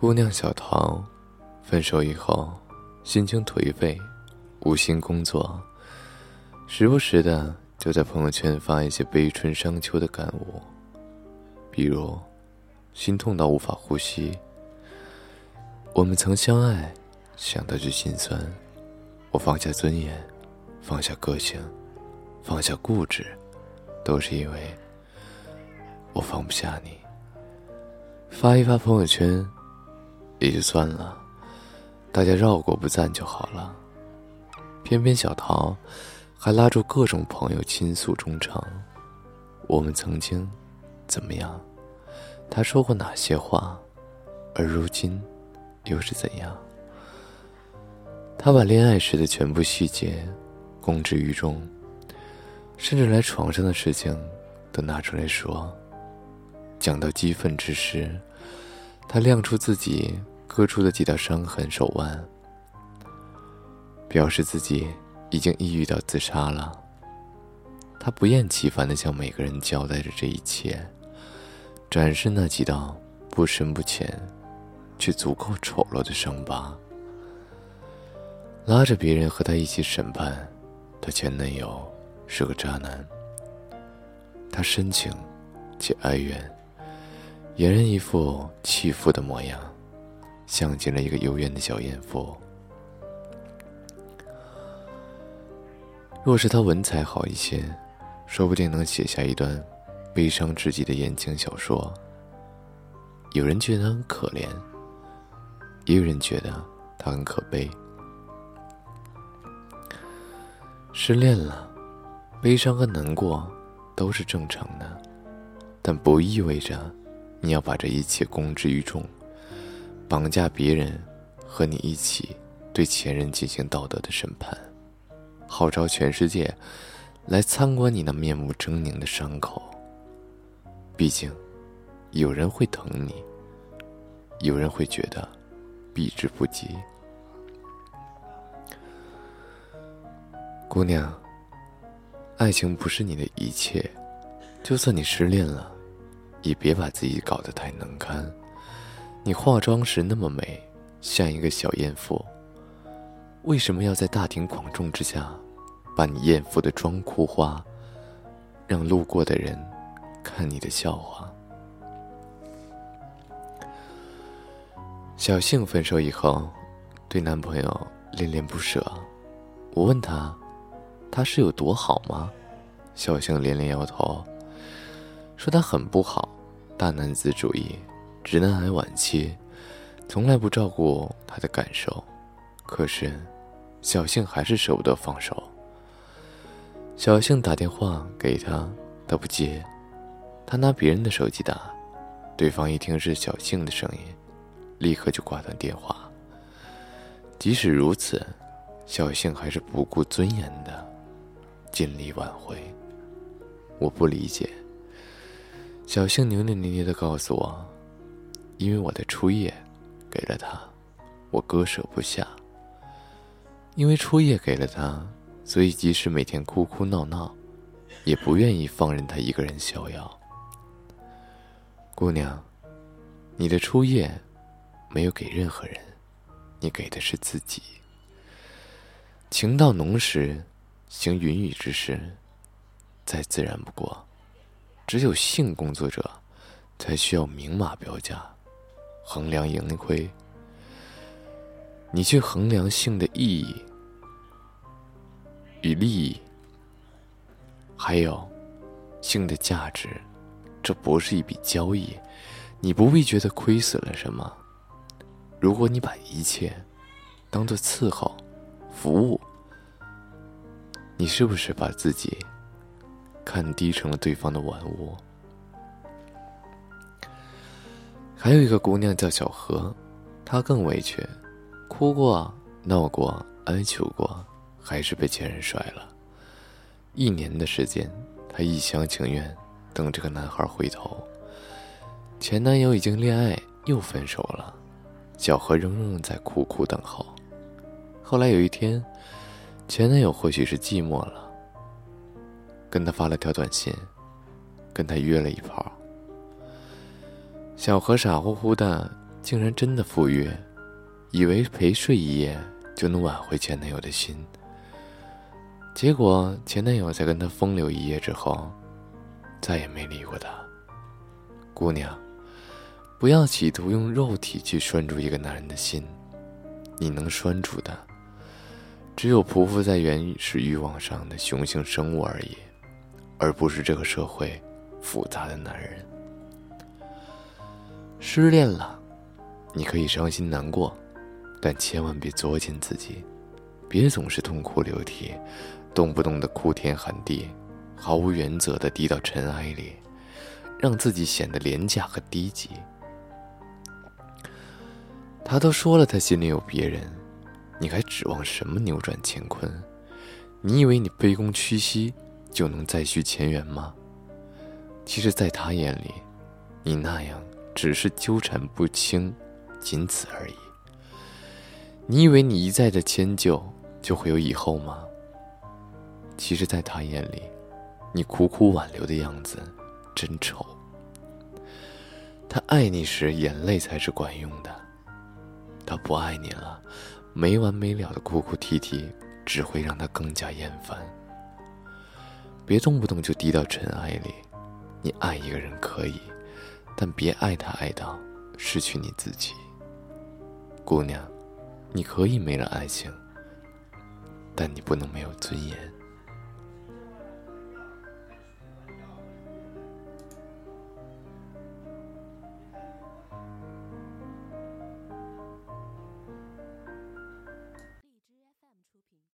姑娘小桃，分手以后，心情颓废，无心工作，时不时的就在朋友圈发一些悲春伤秋的感悟，比如，心痛到无法呼吸。我们曾相爱，想到就心酸。我放下尊严，放下个性，放下固执，都是因为我放不下你。发一发朋友圈。也就算了，大家绕过不赞就好了。偏偏小桃还拉住各种朋友倾诉衷肠。我们曾经怎么样？他说过哪些话？而如今又是怎样？他把恋爱时的全部细节公之于众，甚至连床上的事情都拿出来说。讲到激愤之时。他亮出自己割出的几道伤痕手腕，表示自己已经抑郁到自杀了。他不厌其烦地向每个人交代着这一切，展示那几道不深不浅，却足够丑陋的伤疤，拉着别人和他一起审判她前男友是个渣男。他深情且哀怨。俨然一副弃妇的模样，像极了一个幽怨的小艳妇。若是他文采好一些，说不定能写下一段悲伤至极的言情小说。有人觉得他很可怜，也有人觉得他很可悲。失恋了，悲伤和难过都是正常的，但不意味着。你要把这一切公之于众，绑架别人，和你一起对前任进行道德的审判，号召全世界来参观你那面目狰狞的伤口。毕竟，有人会疼你，有人会觉得避之不及。姑娘，爱情不是你的一切，就算你失恋了。也别把自己搞得太难堪。你化妆时那么美，像一个小艳妇，为什么要在大庭广众之下，把你艳妇的妆哭花，让路过的人看你的笑话？小幸分手以后，对男朋友恋恋不舍。我问他，他是有多好吗？小幸连连摇头。说他很不好，大男子主义，直男癌晚期，从来不照顾他的感受。可是，小幸还是舍不得放手。小幸打电话给他，他不接。他拿别人的手机打，对方一听是小幸的声音，立刻就挂断电话。即使如此，小幸还是不顾尊严的尽力挽回。我不理解。小幸扭扭捏捏的告诉我：“因为我的初夜给了他，我割舍不下。因为初夜给了他，所以即使每天哭哭闹闹，也不愿意放任他一个人逍遥。姑娘，你的初夜没有给任何人，你给的是自己。情到浓时，行云雨之事，再自然不过。”只有性工作者，才需要明码标价，衡量盈亏。你去衡量性的意义与利益，还有性的价值，这不是一笔交易，你不必觉得亏损了什么。如果你把一切当做伺候、服务，你是不是把自己？看低成了对方的玩物。还有一个姑娘叫小何，她更委屈，哭过、闹过、哀求过，还是被前任甩了。一年的时间，她一厢情愿等这个男孩回头。前男友已经恋爱又分手了，小何仍仍在苦苦等候。后来有一天，前男友或许是寂寞了。跟他发了条短信，跟他约了一炮。小何傻乎乎的竟然真的赴约，以为陪睡一夜就能挽回前男友的心。结果前男友在跟他风流一夜之后，再也没理过他。姑娘，不要企图用肉体去拴住一个男人的心，你能拴住的，只有匍匐在原始欲望上的雄性生物而已，而不是这个社会复杂的男人。失恋了，你可以伤心难过，但千万别作践自己，别总是痛哭流涕，动不动的哭天喊地，毫无原则的低到尘埃里，让自己显得廉价和低级。他都说了，他心里有别人，你还指望什么扭转乾坤？你以为你卑躬屈膝就能再续前缘吗？其实，在他眼里，你那样。只是纠缠不清，仅此而已。你以为你一再的迁就就会有以后吗？其实，在他眼里，你苦苦挽留的样子真丑。他爱你时，眼泪才是管用的；他不爱你了，没完没了的哭哭啼啼，只会让他更加厌烦。别动不动就低到尘埃里。你爱一个人可以。但别爱他爱到失去你自己，姑娘，你可以没了爱情，但你不能没有尊严。